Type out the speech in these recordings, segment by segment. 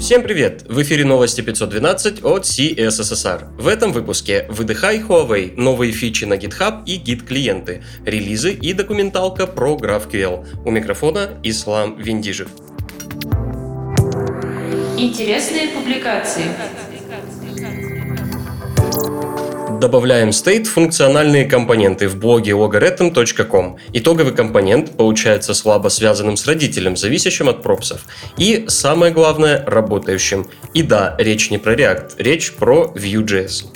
Всем привет! В эфире новости 512 от CSSR. В этом выпуске выдыхай Huawei, новые фичи на GitHub и гид-клиенты, релизы и документалка про GraphQL. У микрофона Ислам Виндижев. Интересные публикации. Добавляем state функциональные компоненты в блоге logarithm.com. Итоговый компонент получается слабо связанным с родителем, зависящим от пропсов. И самое главное, работающим. И да, речь не про React, речь про Vue.js.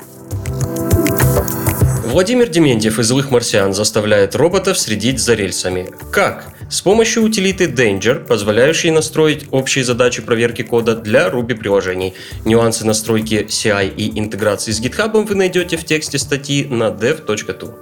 Владимир Дементьев из «Злых марсиан» заставляет роботов следить за рельсами. Как? С помощью утилиты Danger, позволяющей настроить общие задачи проверки кода для Ruby приложений. Нюансы настройки CI и интеграции с GitHub вы найдете в тексте статьи на dev.tu.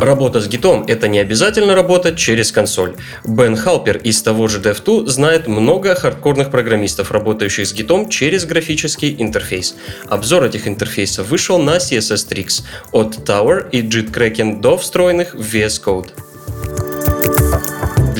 Работа с гитом – это не обязательно работать через консоль. Бен Халпер из того же DevTo знает много хардкорных программистов, работающих с гитом через графический интерфейс. Обзор этих интерфейсов вышел на CSS Tricks от Tower и JIT до встроенных в VS Code.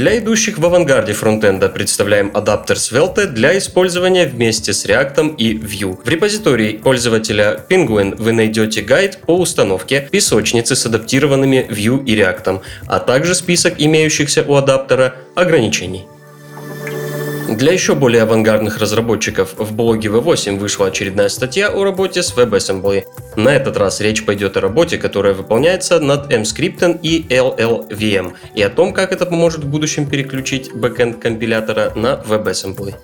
Для идущих в авангарде фронтенда представляем адаптер Svelte для использования вместе с React и Vue. В репозитории пользователя Penguin вы найдете гайд по установке песочницы с адаптированными Vue и React, а также список имеющихся у адаптера ограничений. Для еще более авангардных разработчиков в блоге V8 вышла очередная статья о работе с WebAssembly. На этот раз речь пойдет о работе, которая выполняется над MScripten и LLVM, и о том, как это поможет в будущем переключить бэкэнд компилятора на WebAssembly.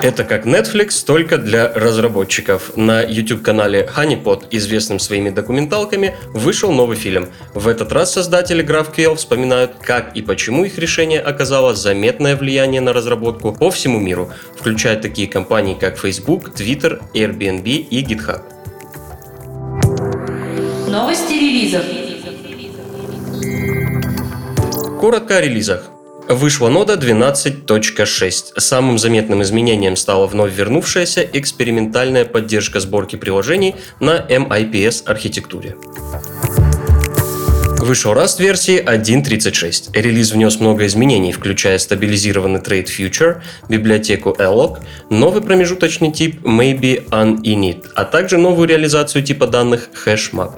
Это как Netflix, только для разработчиков. На YouTube-канале Honeypot, известным своими документалками, вышел новый фильм. В этот раз создатели GraphQL вспоминают, как и почему их решение оказало заметное влияние на разработку по всему миру, включая такие компании, как Facebook, Twitter, Airbnb и GitHub. Новости релизов. Коротко о релизах. Вышла нода 12.6. Самым заметным изменением стала вновь вернувшаяся экспериментальная поддержка сборки приложений на MIPS архитектуре. Вышел Rust версии 1.36. Релиз внес много изменений, включая стабилизированный Trade Future, библиотеку Alloc, новый промежуточный тип Maybe Uninit, а также новую реализацию типа данных HashMap.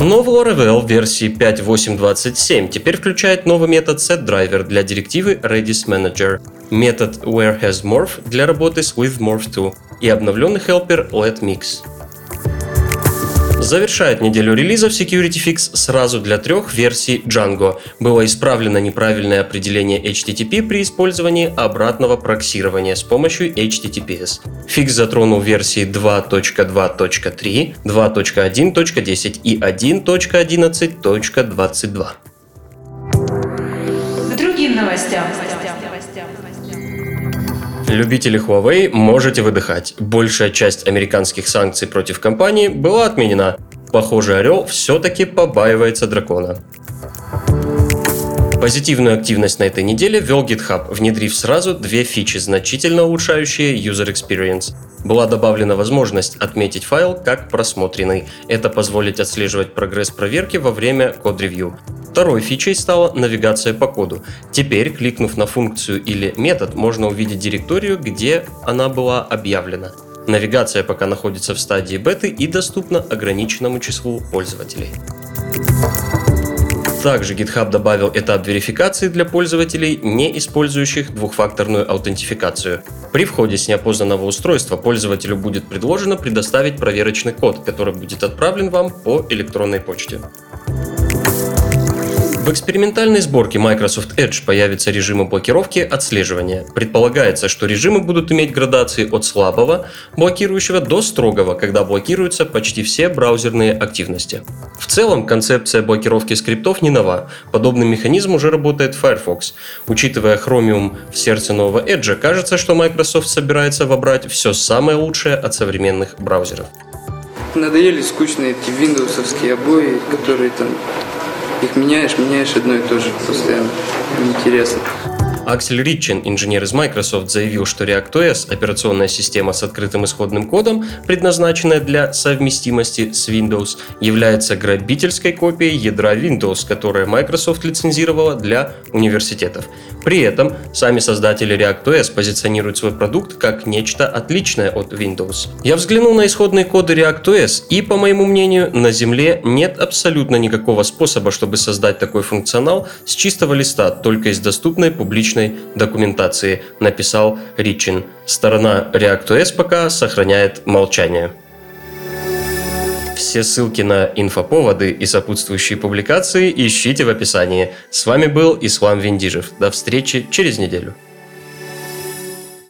Новый Laravel версии 5.8.27 теперь включает новый метод setDriver для директивы Redis Manager, метод WhereHasMorph для работы с WithMorph2 и обновленный helper letMix. Завершает неделю релизов Security Fix сразу для трех версий Django. Было исправлено неправильное определение HTTP при использовании обратного проксирования с помощью HTTPS. Фикс затронул версии 2.2.3, 2.1.10 и 1.11.22. К другим новостям. Любители Huawei можете выдыхать. Большая часть американских санкций против компании была отменена. Похоже, Орел все-таки побаивается дракона. Позитивную активность на этой неделе вел GitHub, внедрив сразу две фичи, значительно улучшающие user experience. Была добавлена возможность отметить файл как просмотренный. Это позволит отслеживать прогресс проверки во время код-ревью. Второй фичей стала навигация по коду. Теперь, кликнув на функцию или метод, можно увидеть директорию, где она была объявлена. Навигация пока находится в стадии беты и доступна ограниченному числу пользователей. Также GitHub добавил этап верификации для пользователей, не использующих двухфакторную аутентификацию. При входе с неопознанного устройства пользователю будет предложено предоставить проверочный код, который будет отправлен вам по электронной почте. В экспериментальной сборке Microsoft Edge появятся режимы блокировки отслеживания. Предполагается, что режимы будут иметь градации от слабого блокирующего до строгого, когда блокируются почти все браузерные активности. В целом, концепция блокировки скриптов не нова. Подобный механизм уже работает в Firefox. Учитывая Chromium в сердце нового Edge, кажется, что Microsoft собирается вобрать все самое лучшее от современных браузеров. Надоели скучные эти виндовсовские обои, которые там их меняешь, меняешь одно и то же постоянно. Неинтересно. Аксель Ритчин, инженер из Microsoft, заявил, что ReactOS, операционная система с открытым исходным кодом, предназначенная для совместимости с Windows, является грабительской копией ядра Windows, которое Microsoft лицензировала для университетов. При этом сами создатели ReactOS позиционируют свой продукт как нечто отличное от Windows. Я взглянул на исходные коды ReactOS и, по моему мнению, на Земле нет абсолютно никакого способа, чтобы создать такой функционал с чистого листа, только из доступной публичной документации, написал Ричин. Сторона ReactOS пока сохраняет молчание. Все ссылки на инфоповоды и сопутствующие публикации ищите в описании. С вами был Ислам Виндижев. До встречи через неделю.